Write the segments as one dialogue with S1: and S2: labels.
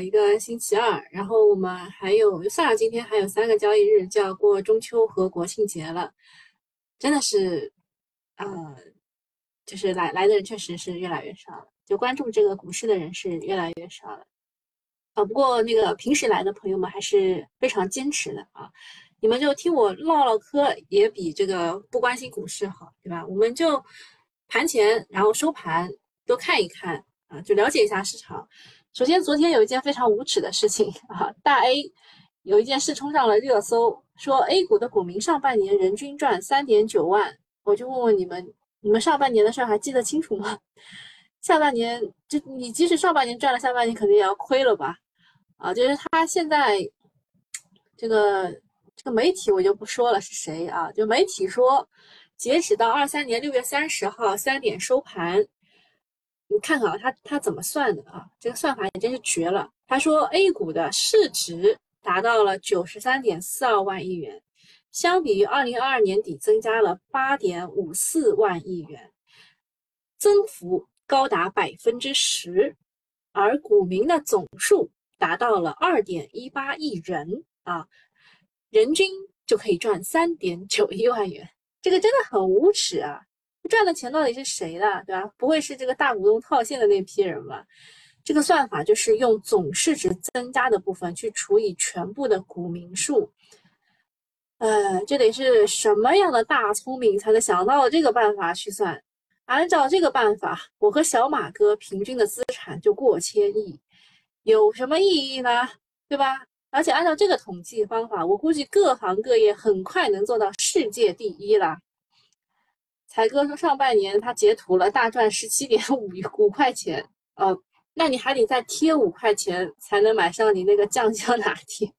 S1: 一个星期二，然后我们还有算了今天还有三个交易日就要过中秋和国庆节了，真的是，呃，就是来来的人确实是越来越少了，就关注这个股市的人是越来越少了。啊，不过那个平时来的朋友们还是非常坚持的啊，你们就听我唠唠嗑，也比这个不关心股市好，对吧？我们就盘前然后收盘都看一看啊，就了解一下市场。首先，昨天有一件非常无耻的事情啊，大 A 有一件事冲上了热搜，说 A 股的股民上半年人均赚三点九万。我就问问你们，你们上半年的事儿还记得清楚吗？下半年，就你即使上半年赚了，下半年肯定也要亏了吧？啊，就是他现在这个这个媒体我就不说了是谁啊，就媒体说，截止到二三年六月三十号三点收盘。你看看啊，他他怎么算的啊？这个算法也真是绝了。他说 A 股的市值达到了九十三点四二万亿元，相比于二零二二年底增加了八点五四万亿元，增幅高达百分之十，而股民的总数达到了二点一八亿人啊，人均就可以赚三点九一万元，这个真的很无耻啊！赚的钱到底是谁的，对吧？不会是这个大股东套现的那批人吧？这个算法就是用总市值增加的部分去除以全部的股民数。呃，这得是什么样的大聪明才能想到这个办法去算？按照这个办法，我和小马哥平均的资产就过千亿，有什么意义呢？对吧？而且按照这个统计方法，我估计各行各业很快能做到世界第一了。才哥说上半年他截图了大赚十七点五五块钱哦，那你还得再贴五块钱才能买上你那个酱香拿铁。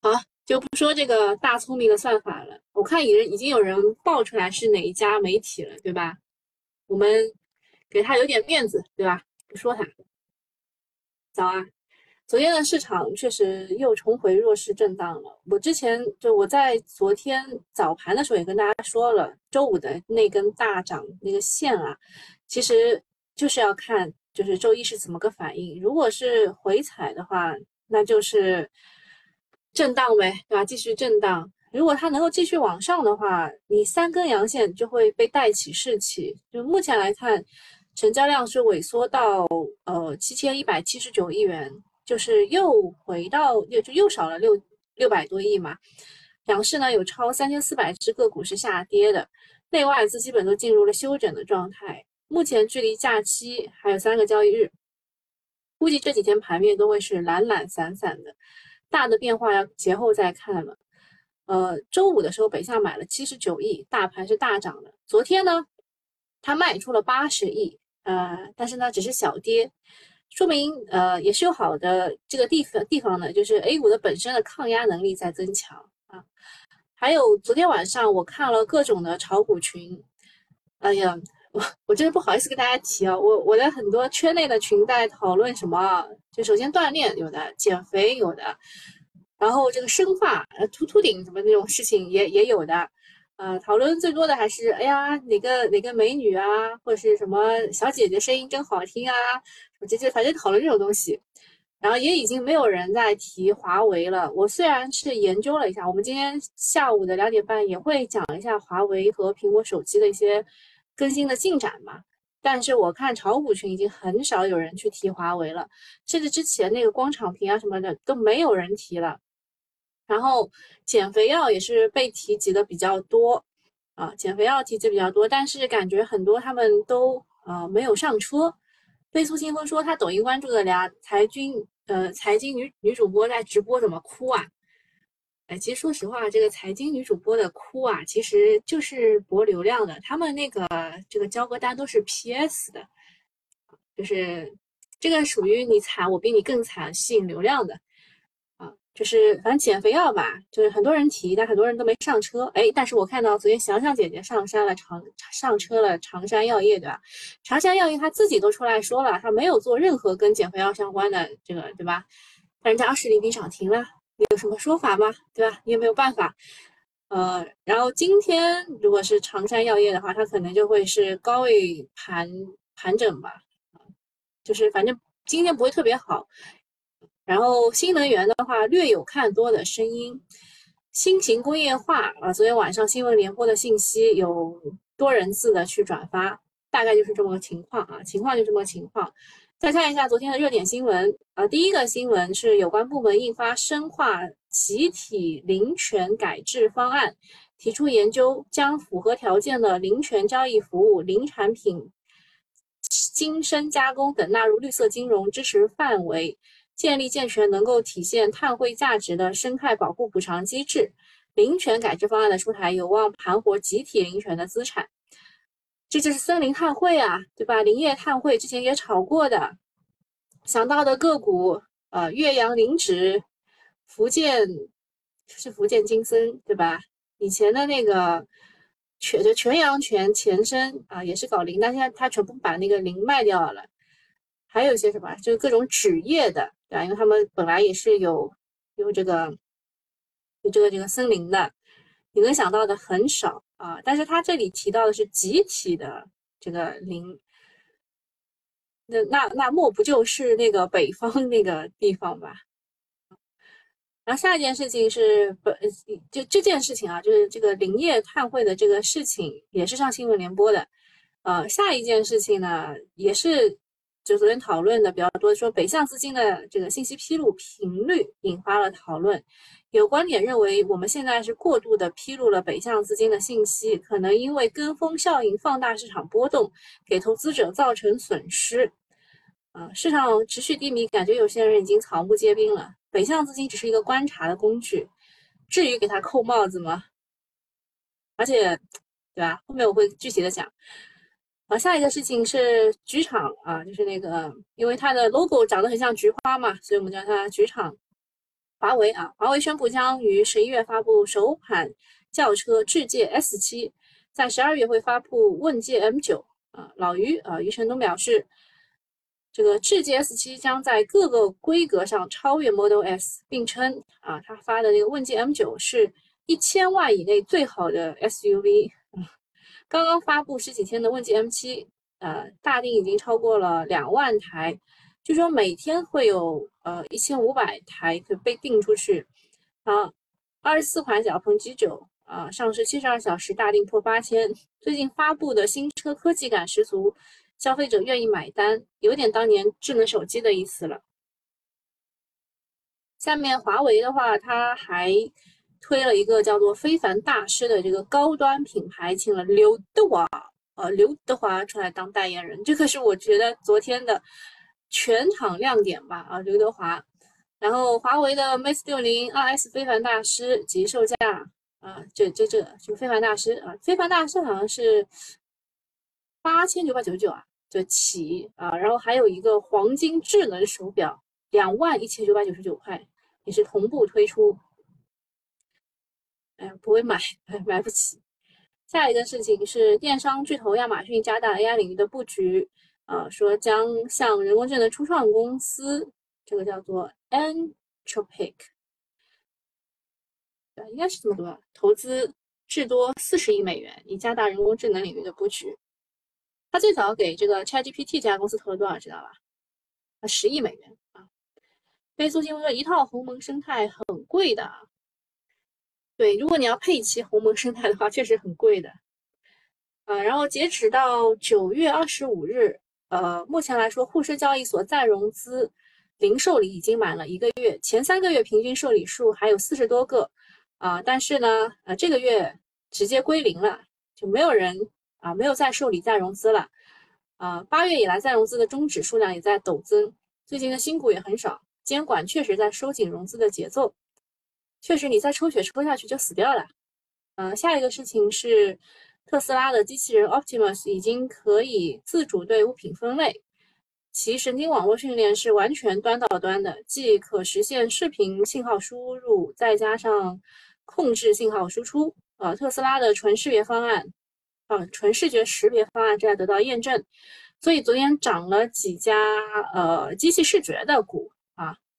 S1: 好，就不说这个大聪明的算法了。我看已已经有人爆出来是哪一家媒体了，对吧？我们给他有点面子，对吧？不说他。早啊。昨天的市场确实又重回弱势震荡了。我之前就我在昨天早盘的时候也跟大家说了，周五的那根大涨那个线啊，其实就是要看就是周一是怎么个反应。如果是回踩的话，那就是震荡呗，对吧？继续震荡。如果它能够继续往上的话，你三根阳线就会被带起士气。就目前来看，成交量是萎缩到呃七千一百七十九亿元。就是又回到，又就又少了六六百多亿嘛。两市呢有超三千四百只个股是下跌的，内外资基本都进入了休整的状态。目前距离假期还有三个交易日，估计这几天盘面都会是懒懒散散的，大的变化要节后再看了。呃，周五的时候北向买了七十九亿，大盘是大涨的。昨天呢，它卖出了八十亿，呃，但是呢只是小跌。说明呃也是有好的这个地方地方的，就是 A 股的本身的抗压能力在增强啊。还有昨天晚上我看了各种的炒股群，哎呀，我我真的不好意思跟大家提啊，我我的很多圈内的群在讨论什么？就首先锻炼有的，减肥有的，然后这个生发呃秃秃顶什么那种事情也也有的。呃，讨论最多的还是，哎呀，哪个哪个美女啊，或者是什么小姐姐声音真好听啊，这这反正讨论这种东西。然后也已经没有人在提华为了。我虽然是研究了一下，我们今天下午的两点半也会讲一下华为和苹果手机的一些更新的进展嘛，但是我看炒股群已经很少有人去提华为了，甚至之前那个光场屏啊什么的都没有人提了。然后减肥药也是被提及的比较多啊，减肥药提及比较多，但是感觉很多他们都呃没有上车。飞速清风说他抖音关注的俩财经呃财经女女主播在直播怎么哭啊？哎，其实说实话，这个财经女主播的哭啊，其实就是博流量的。他们那个这个交割单都是 PS 的，就是这个属于你惨我比你更惨，吸引流量的。就是反正减肥药吧，就是很多人提，但很多人都没上车。哎，但是我看到昨天翔翔姐姐上山了，长上车了长山药业，对吧？长山药业他自己都出来说了，他没有做任何跟减肥药相关的这个，对吧？但人家二十厘米涨停了，你有什么说法吗？对吧？你也没有办法。呃，然后今天如果是长山药业的话，它可能就会是高位盘盘整吧，就是反正今天不会特别好。然后新能源的话，略有看多的声音。新型工业化啊，昨天晚上新闻联播的信息有多人次的去转发，大概就是这么个情况啊，情况就这么个情况。再看一下昨天的热点新闻啊，第一个新闻是有关部门印发深化集体林权改制方案，提出研究将符合条件的林权交易服务、林产品精深加工等纳入绿色金融支持范围。建立健全能够体现碳汇价值的生态保护补偿机制，林权改制方案的出台有望盘活集体林权的资产。这就是森林碳汇啊，对吧？林业碳汇之前也炒过的，想到的个股，呃，岳阳林纸、福建是福建金森，对吧？以前的那个全就全阳泉前身啊，也是搞林，但现在他全部把那个林卖掉了。还有一些什么，就是各种纸业的。啊，因为他们本来也是有有这个有这个这个森林的，你能想到的很少啊。但是他这里提到的是集体的这个林，那那那莫不就是那个北方 那个地方吧？然后下一件事情是本就这件事情啊，就是这个林业碳汇的这个事情也是上新闻联播的。呃，下一件事情呢也是。就昨天讨论的比较多，说北向资金的这个信息披露频率引发了讨论。有观点认为，我们现在是过度的披露了北向资金的信息，可能因为跟风效应放大市场波动，给投资者造成损失。啊，市场持续低迷，感觉有些人已经草木皆兵了。北向资金只是一个观察的工具，至于给他扣帽子吗？而且，对吧？后面我会具体的讲。啊，下一个事情是菊厂啊，就是那个，因为它的 logo 长得很像菊花嘛，所以我们叫它菊厂。华为啊，华为宣布将于十一月发布首款轿车智界 S7，在十二月会发布问界 M9 啊。老于啊，余承东表示，这个智界 S7 将在各个规格上超越 Model S，并称啊，他发的那个问界 M9 是一千万以内最好的 SUV。刚刚发布十几天的问界 M7，呃，大定已经超过了两万台，据说每天会有呃一千五百台可被订出去。好，二十四款小鹏 G9 啊，上市七十二小时大定破八千。最近发布的新车科技感十足，消费者愿意买单，有点当年智能手机的意思了。下面华为的话，它还。推了一个叫做“非凡大师”的这个高端品牌，请了刘德华，呃，刘德华出来当代言人，这个是我觉得昨天的全场亮点吧，啊，刘德华。然后华为的 Mate 六零 2S 非凡大师及售价啊，这这这就非凡大师啊，非凡大师好像是八千九百九十九啊，就起啊，然后还有一个黄金智能手表，两万一千九百九十九块，也是同步推出。哎，不会买，买不起。下一个事情是电商巨头亚马逊加大 AI 领域的布局，啊，说将向人工智能初创公司，这个叫做 Anthropic，对，应该是这么多，投资至多四十亿美元，以加大人工智能领域的布局。他最早给这个 ChatGPT 这家公司投了多少，知道吧？啊，十亿美元啊。飞速新闻说，一套鸿蒙生态很贵的。对，如果你要配齐鸿蒙生态的话，确实很贵的。啊，然后截止到九月二十五日，呃，目前来说，沪深交易所再融资零受理已经满了一个月，前三个月平均受理数还有四十多个，啊，但是呢，呃，这个月直接归零了，就没有人啊，没有再受理再融资了。啊，八月以来再融资的终止数量也在陡增，最近的新股也很少，监管确实在收紧融资的节奏。确实，你再抽血抽下去就死掉了。嗯，下一个事情是，特斯拉的机器人 Optimus 已经可以自主对物品分类，其神经网络训练是完全端到端的，既可实现视频信号输入，再加上控制信号输出。呃，特斯拉的纯视觉方案，啊，纯视觉识别方案正在得到验证，所以昨天涨了几家呃机器视觉的股。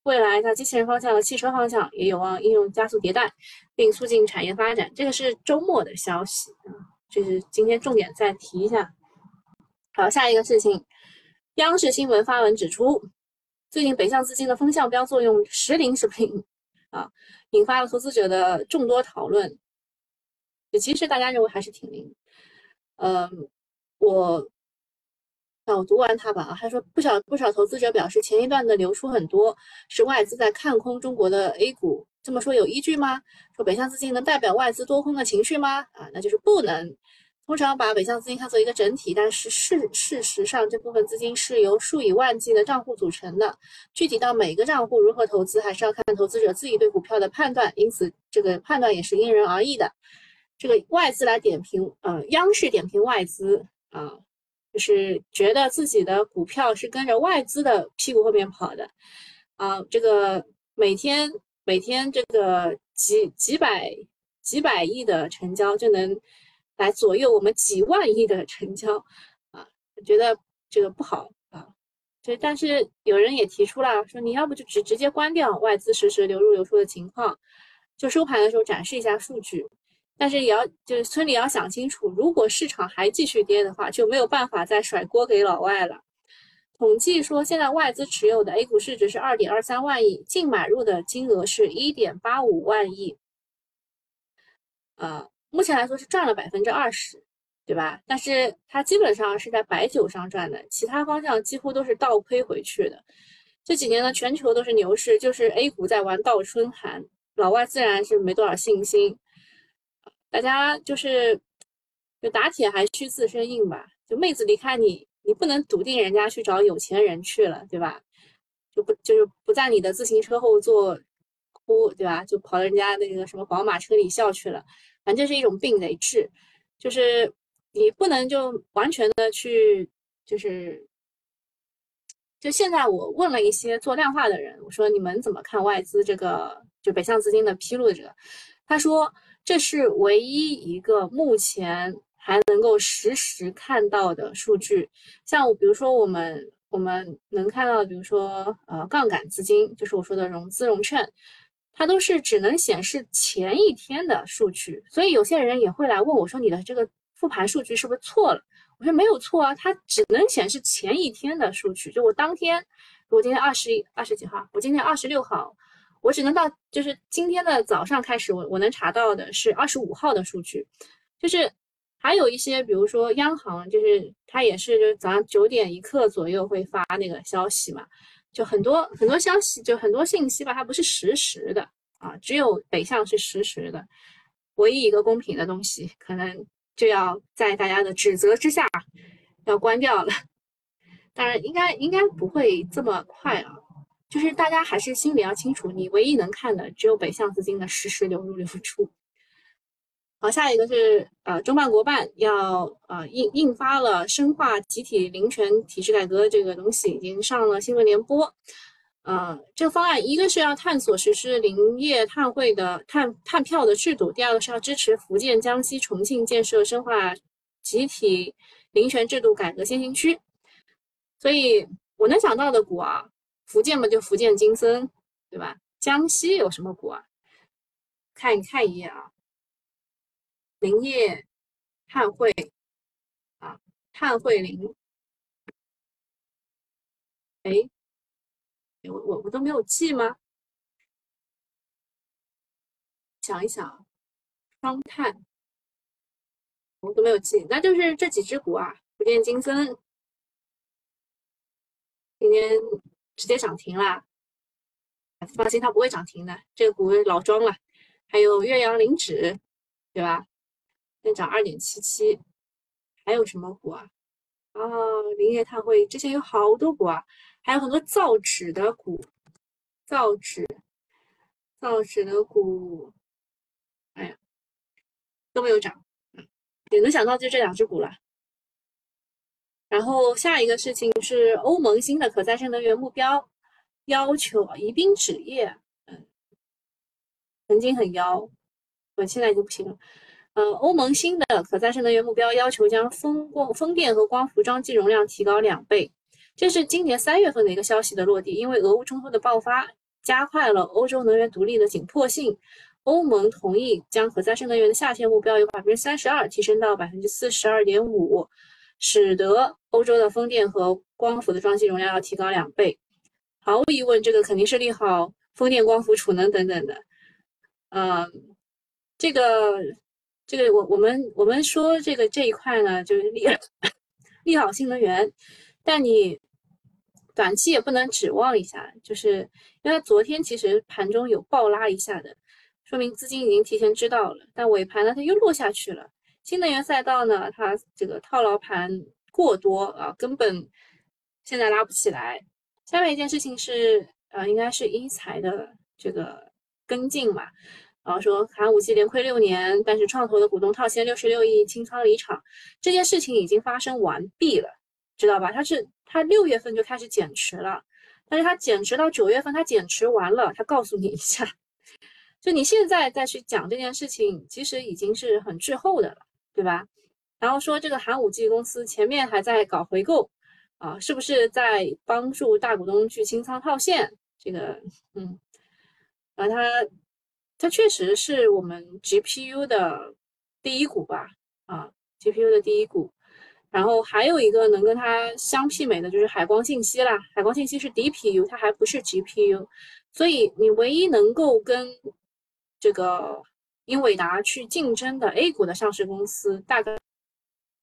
S1: 未来在机器人方向和汽车方向也有望应用加速迭代，并促进产业发展。这个是周末的消息啊，就是今天重点再提一下。好，下一个事情，央视新闻发文指出，最近北向资金的风向标作用时灵时不灵啊，引发了投资者的众多讨论。其实大家认为还是挺灵。嗯，我。那我读完它吧啊，他说不少不少投资者表示，前一段的流出很多是外资在看空中国的 A 股，这么说有依据吗？说北向资金能代表外资多空的情绪吗？啊，那就是不能。通常把北向资金看作一个整体，但是事事实上这部分资金是由数以万计的账户组成的，具体到每个账户如何投资，还是要看投资者自己对股票的判断，因此这个判断也是因人而异的。这个外资来点评，呃，央视点评外资啊。就是觉得自己的股票是跟着外资的屁股后面跑的，啊，这个每天每天这个几几百几百亿的成交就能来左右我们几万亿的成交，啊，觉得这个不好啊，这但是有人也提出了说，你要不就直直接关掉外资实时流入流出的情况，就收盘的时候展示一下数据。但是也要就是村里要想清楚，如果市场还继续跌的话，就没有办法再甩锅给老外了。统计说，现在外资持有的 A 股市值是二点二三万亿，净买入的金额是一点八五万亿。呃，目前来说是赚了百分之二十，对吧？但是它基本上是在白酒上赚的，其他方向几乎都是倒亏回去的。这几年呢，全球都是牛市，就是 A 股在玩倒春寒，老外自然是没多少信心。大家就是，就打铁还需自身硬吧。就妹子离开你，你不能笃定人家去找有钱人去了，对吧？就不就是不在你的自行车后座哭，对吧？就跑到人家那个什么宝马车里笑去了。反正这是一种病得治，就是你不能就完全的去，就是，就现在我问了一些做量化的人，我说你们怎么看外资这个就北向资金的披露的这个？他说。这是唯一一个目前还能够实时看到的数据，像，比如说我们我们能看到，比如说呃杠杆资金，就是我说的融资融券，它都是只能显示前一天的数据，所以有些人也会来问我说你的这个复盘数据是不是错了？我说没有错啊，它只能显示前一天的数据，就我当天，我今天二十一二十几号，我今天二十六号。我只能到，就是今天的早上开始，我我能查到的是二十五号的数据，就是还有一些，比如说央行，就是它也是就是早上九点一刻左右会发那个消息嘛，就很多很多消息，就很多信息吧，它不是实时的啊，只有北向是实时的，唯一一个公平的东西，可能就要在大家的指责之下要关掉了，当然应该应该不会这么快啊。就是大家还是心里要清楚，你唯一能看的只有北向资金的实时流入流出。好，下一个是呃，中办国办要呃印印发了深化集体林权体制改革这个东西，已经上了新闻联播。呃，这个方案一个是要探索实施林业碳汇的碳碳票的制度，第二个是要支持福建、江西、重庆建设深化集体林权制度改革先行区。所以我能想到的股啊。福建嘛，就福建金森，对吧？江西有什么股啊？看看一眼啊，林业、碳汇啊，碳汇林。哎，我我我都没有记吗？想一想，双碳，我都没有记，那就是这几只股啊，福建金森，今天。直接涨停啦！放心，它不会涨停的，这个股老庄了。还有岳阳林纸，对吧？现涨二点七七。还有什么股啊？啊，林业碳汇之前有好多股啊，还有很多造纸的股，造纸、造纸的股，哎呀，都没有涨。嗯，也能想到就这两只股了。然后下一个事情是欧盟新的可再生能源目标，要求宜宾纸业，嗯，曾经很妖，我现在已经不行了。呃，欧盟新的可再生能源目标要求将风光风电和光伏装机容量提高两倍，这是今年三月份的一个消息的落地。因为俄乌冲突的爆发，加快了欧洲能源独立的紧迫性，欧盟同意将可再生能源的下限目标由百分之三十二提升到百分之四十二点五。使得欧洲的风电和光伏的装机容量要提高两倍。毫无疑问，这个肯定是利好风电、光伏、储能等等的。呃，这个这个我我们我们说这个这一块呢，就是利 利好新能源，但你短期也不能指望一下，就是因为它昨天其实盘中有暴拉一下的，说明资金已经提前知道了，但尾盘呢它又落下去了。新能源赛道呢，它这个套牢盘过多啊，根本现在拉不起来。下面一件事情是，呃，应该是一财的这个跟进嘛，然后说寒武纪连亏六年，但是创投的股东套现六十六亿清仓离场，这件事情已经发生完毕了，知道吧？它是它六月份就开始减持了，但是它减持到九月份，它减持完了，它告诉你一下，就你现在再去讲这件事情，其实已经是很滞后的了。对吧？然后说这个寒武纪公司前面还在搞回购啊，是不是在帮助大股东去清仓套现？这个，嗯，啊，它它确实是我们 GPU 的第一股吧？啊，GPU 的第一股。然后还有一个能跟它相媲美的就是海光信息啦，海光信息是 DPU，它还不是 GPU，所以你唯一能够跟这个。英伟达去竞争的 A 股的上市公司，大概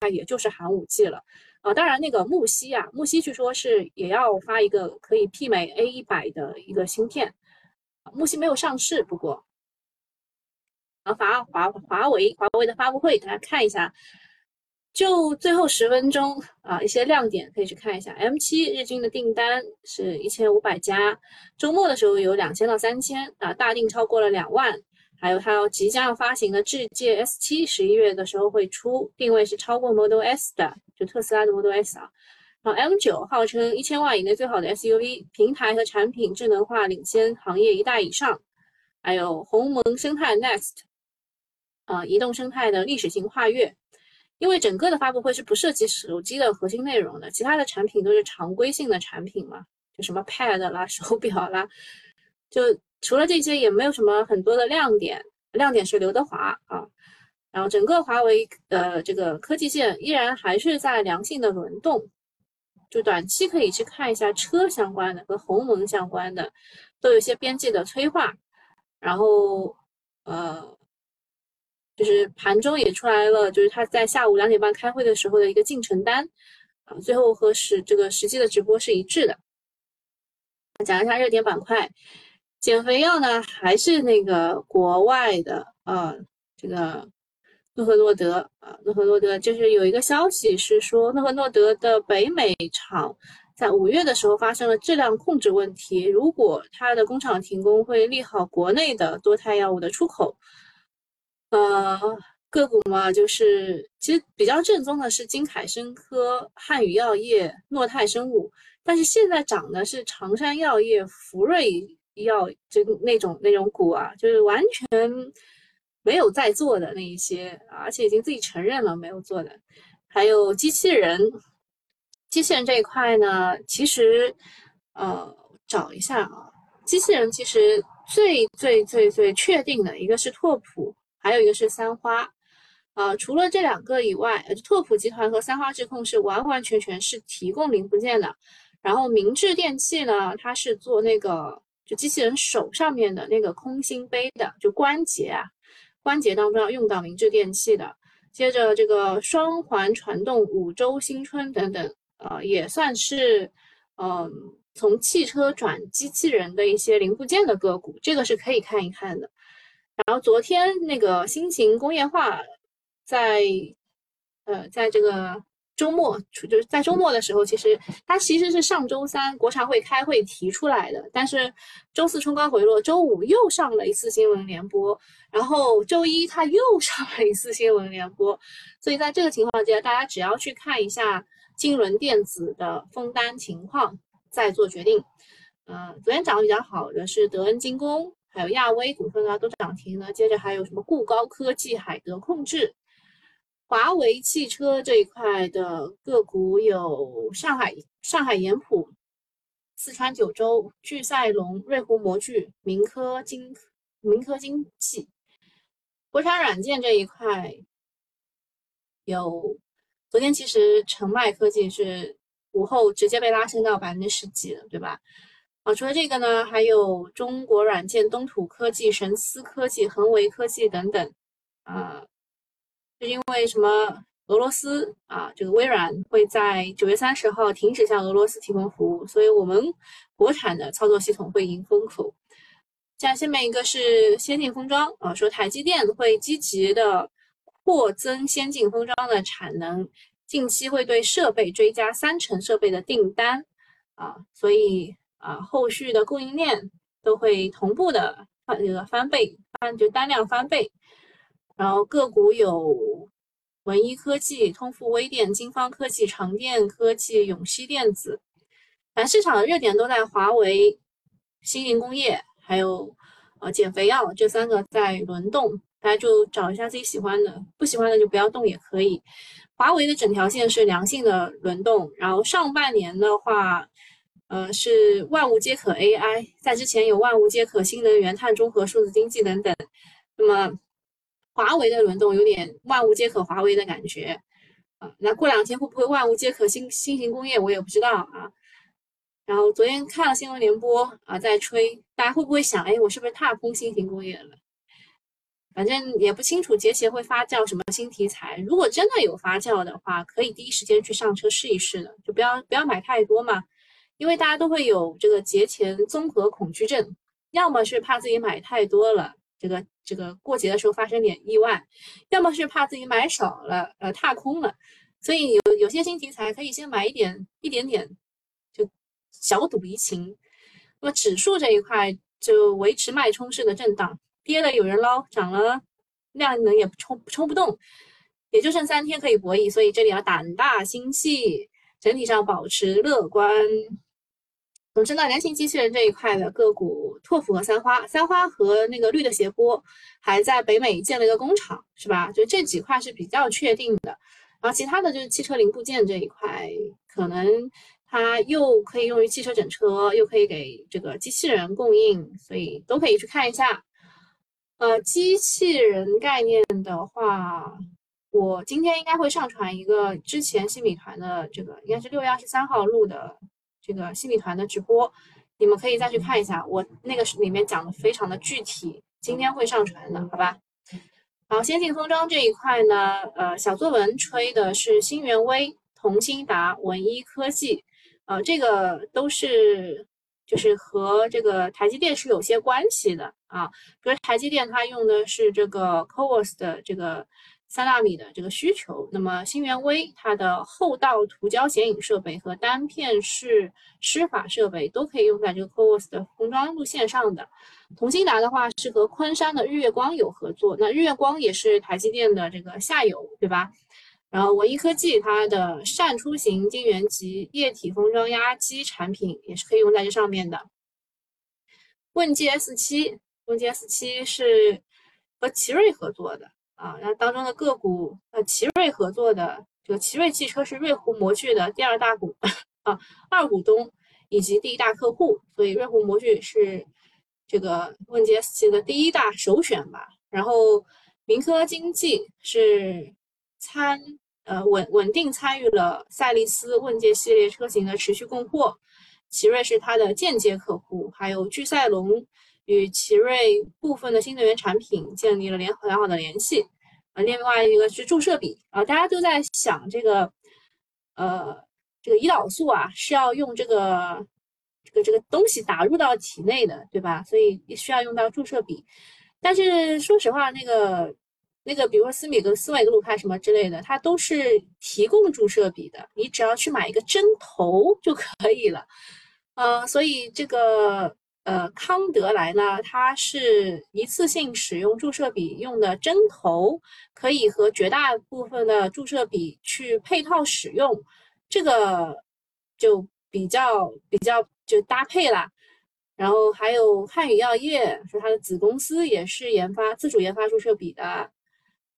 S1: 那也就是寒武纪了，啊，当然那个木西啊，木西据说是也要发一个可以媲美 A 一百的一个芯片，木西没有上市，不过，啊，华华华为华为的发布会大家看一下，就最后十分钟啊，一些亮点可以去看一下，M 七日均的订单是一千五百家，周末的时候有两千到三千啊，大定超过了两万。还有它要即将要发行的智界 S 七，十一月的时候会出，定位是超过 Model S 的，就特斯拉的 Model S 啊。然后 M 九号称一千万以内最好的 SUV，平台和产品智能化领先行业一代以上。还有鸿蒙生态 Next，啊，移动生态的历史性跨越。因为整个的发布会是不涉及手机的核心内容的，其他的产品都是常规性的产品嘛，就什么 Pad 啦、手表啦，就。除了这些，也没有什么很多的亮点。亮点是刘德华啊，然后整个华为的这个科技线依然还是在良性的轮动。就短期可以去看一下车相关的和鸿蒙相关的，都有些边际的催化。然后呃，就是盘中也出来了，就是他在下午两点半开会的时候的一个进程单啊，最后和实这个实际的直播是一致的。讲一下热点板块。减肥药呢，还是那个国外的啊？这个诺和诺德啊，诺和诺德就是有一个消息是说，诺和诺德的北美厂在五月的时候发生了质量控制问题。如果它的工厂停工，会利好国内的多肽药物的出口。呃，个股嘛，就是其实比较正宗的是金凯生科、汉语药业、诺泰生物，但是现在涨的是长山药业、福瑞。要就那种那种股啊，就是完全没有在做的那一些，而且已经自己承认了没有做的。还有机器人，机器人这一块呢，其实呃找一下啊，机器人其实最最最最确定的一个是拓普，还有一个是三花啊。除了这两个以外，拓普集团和三花智控是完完全全是提供零部件的。然后明治电器呢，它是做那个。就机器人手上面的那个空心杯的，就关节啊，关节当中要用到明治电器的。接着这个双环传动、五洲新春等等，呃，也算是嗯从汽车转机器人的一些零部件的个股，这个是可以看一看的。然后昨天那个新型工业化在呃在这个。周末就是在周末的时候，其实它其实是上周三国常会开会提出来的，但是周四冲高回落，周五又上了一次新闻联播，然后周一它又上了一次新闻联播，所以在这个情况下，大家只要去看一下金轮电子的封单情况，再做决定。嗯，昨天涨得比较好的是德恩精工，还有亚威股份啊都涨停了，接着还有什么固高科技、海德控制。华为汽车这一块的个股有上海上海盐普、四川九州、聚赛龙、瑞虎模具、明科精明科精器。国产软件这一块有，昨天其实澄迈科技是午后直接被拉升到百分之十几了，对吧？啊，除了这个呢，还有中国软件、东土科技、神思科技、恒维科技等等。啊，就因为什么？俄罗斯啊，这个微软会在九月三十号停止向俄罗斯提供服务，所以我们国产的操作系统会迎风口。像下面一个是先进封装啊，说台积电会积极的扩增先进封装的产能，近期会对设备追加三成设备的订单啊，所以啊，后续的供应链都会同步的翻这个翻倍翻就单量翻倍，然后个股有。文一科技、通富微电、金方科技、长电科技、永熙电子，反正市场的热点都在华为、新型工业，还有呃减肥药这三个在轮动，大家就找一下自己喜欢的，不喜欢的就不要动也可以。华为的整条线是良性的轮动，然后上半年的话，呃是万物皆可 AI，在之前有万物皆可新能源、碳中和、数字经济等等，那么。华为的轮动有点万物皆可华为的感觉啊，那过两天会不会万物皆可新新型工业，我也不知道啊。然后昨天看了新闻联播啊，在吹，大家会不会想，哎，我是不是踏空新型工业了？反正也不清楚节前会发酵什么新题材。如果真的有发酵的话，可以第一时间去上车试一试的，就不要不要买太多嘛，因为大家都会有这个节前综合恐惧症，要么是怕自己买太多了。这个这个过节的时候发生点意外，要么是怕自己买少了，呃，踏空了，所以有有些新题材可以先买一点，一点点，就小赌怡情。那么指数这一块就维持脉冲式的震荡，跌了有人捞，涨了量能也冲冲不动，也就剩三天可以博弈，所以这里要胆大心细，整体上保持乐观。总之呢，人形机器人这一块的个股，拓普和三花，三花和那个绿的斜波还在北美建了一个工厂，是吧？就这几块是比较确定的。然后其他的就是汽车零部件这一块，可能它又可以用于汽车整车，又可以给这个机器人供应，所以都可以去看一下。呃，机器人概念的话，我今天应该会上传一个之前新米团的这个，应该是六月二十三号录的。这个新米团的直播，你们可以再去看一下，我那个里面讲的非常的具体，今天会上传的，好吧？好，先进封装这一块呢，呃，小作文吹的是新源微、同心达、文一科技，呃，这个都是就是和这个台积电是有些关系的啊，比如台积电它用的是这个 CoWoS 的这个。三纳米的这个需求，那么新源微它的后道涂胶显影设备和单片式湿法设备都可以用在这个 c o o s 的封装路线上的。同心达的话是和昆山的日月光有合作，那日月光也是台积电的这个下游，对吧？然后文一科技它的扇出型晶圆级液体封装压机产品也是可以用在这上面的。问界 S 七，问界 S 七是和奇瑞合作的。啊，那当中的个股，呃，奇瑞合作的这个奇瑞汽车是瑞虎模具的第二大股 啊，二股东以及第一大客户，所以瑞虎模具是这个问界 S 七的第一大首选吧。然后明科经济是参呃稳稳定参与了赛力斯问界系列车型的持续供货，奇瑞是它的间接客户，还有聚赛龙。与奇瑞部分的新能源产品建立了良良好的联系，啊，另外一个是注射笔啊，大家都在想这个，呃，这个胰岛素啊是要用这个这个这个东西打入到体内的，对吧？所以需要用到注射笔，但是说实话，那个那个，比如说斯美格斯美格鲁肽什么之类的，它都是提供注射笔的，你只要去买一个针头就可以了，呃，所以这个。呃，康德莱呢，它是一次性使用注射笔用的针头，可以和绝大部分的注射笔去配套使用，这个就比较比较就搭配啦。然后还有汉语药业，说它的子公司也是研发自主研发注射笔的。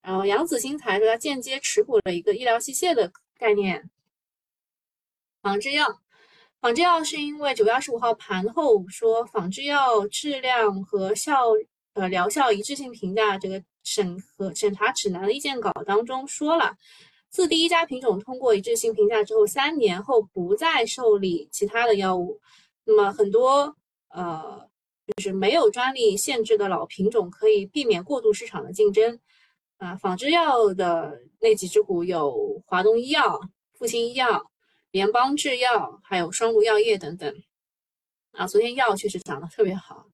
S1: 然后杨子新材说它间接持股了一个医疗器械的概念，仿制药。仿制药是因为九月二十五号盘后说，仿制药质量和效呃疗效一致性评价这个审核审查指南的意见稿当中说了，自第一家品种通过一致性评价之后，三年后不再受理其他的药物。那么很多呃，就是没有专利限制的老品种，可以避免过度市场的竞争。啊，仿制药的那几只股有华东医药、复星医药、联邦制药，还有双鹿药业等等。啊，昨天药确实涨得特别好。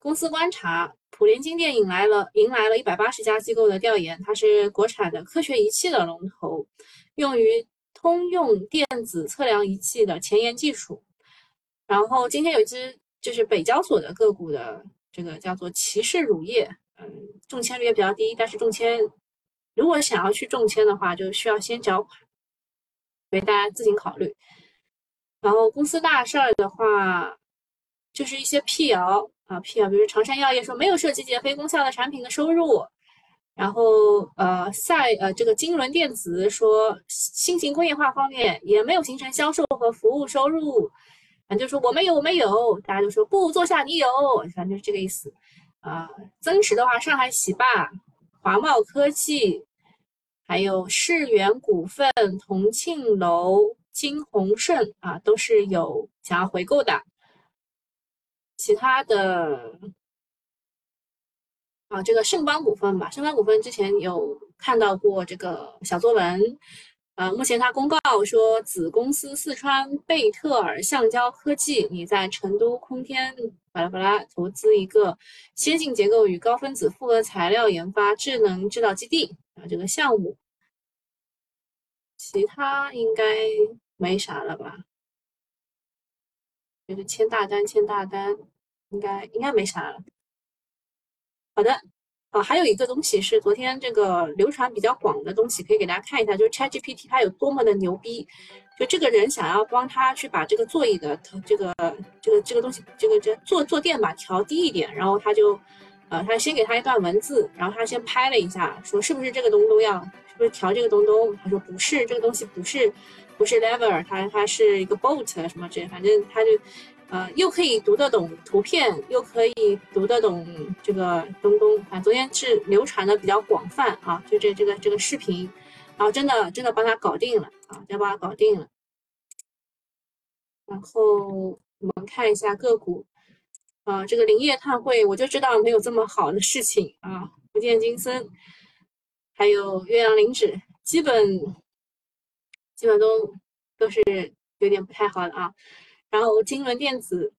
S1: 公司观察，普联金电引来了迎来了一百八十家机构的调研，它是国产的科学仪器的龙头，用于通用电子测量仪器的前沿技术。然后今天有一只就是北交所的个股的这个叫做骑士乳业。嗯，中签率也比较低，但是中签如果想要去中签的话，就需要先缴款，所以大家自行考虑。然后公司大事儿的话，就是一些辟谣啊，辟谣，比如长山药业说没有涉及减肥功效的产品的收入，然后呃赛呃这个金轮电子说新型工业化方面也没有形成销售和服务收入，反正就说我没有我没有，大家就说不坐下你有，反正就是这个意思。啊，增持的话，上海喜霸、华茂科技，还有世源股份、同庆楼、金鸿盛啊，都是有想要回购的。其他的啊，这个盛邦股份吧，盛邦股份之前有看到过这个小作文。呃，目前他公告说，子公司四川贝特尔橡胶科技拟在成都空天巴拉巴拉投资一个先进结构与高分子复合材料研发智能制造基地啊，这个项目，其他应该没啥了吧？就是签大单，签大单，应该应该没啥了。好的。啊，还有一个东西是昨天这个流传比较广的东西，可以给大家看一下，就是 ChatGPT 它有多么的牛逼。就这个人想要帮他去把这个座椅的这个这个这个东西，这个这坐坐垫吧调低一点，然后他就，呃，他先给他一段文字，然后他先拍了一下，说是不是这个东东呀，是不是调这个东东？他说不是，这个东西不是，不是 lever，它它是一个 bolt 什么这，反正他就。呃，又可以读得懂图片，又可以读得懂这个东东啊。昨天是流传的比较广泛啊，就这这个这个视频，然后真的真的帮他搞定了啊，真帮他搞定了。然后我们看一下个股，啊，这个林业碳汇，我就知道没有这么好的事情啊。福建金森，还有岳阳林纸，基本基本都都是有点不太好的啊。然后金轮电子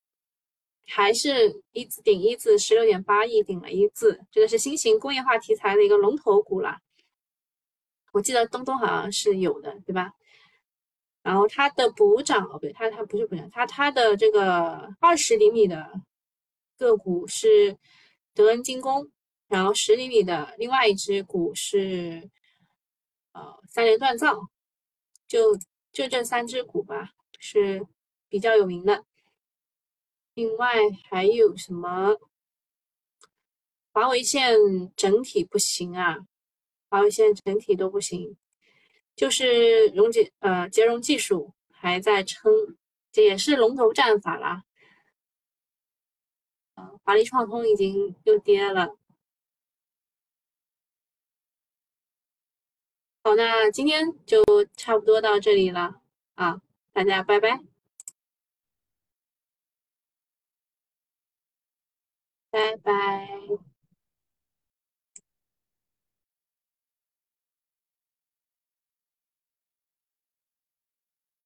S1: 还是一字顶一字，十六点八亿顶了一字，这个是新型工业化题材的一个龙头股了。我记得东东好像是有的，对吧？然后它的补涨哦，不对，它它不是补涨，它它的这个二十厘米的个股是德恩精工，然后十厘米的另外一只股是呃三联锻造，就就这三只股吧，是。比较有名的，另外还有什么？华为线整体不行啊，华为线整体都不行，就是溶解呃结融技术还在撑，这也是龙头战法啦。啊，华丽创通已经又跌了。好，那今天就差不多到这里了啊，大家拜拜。拜拜。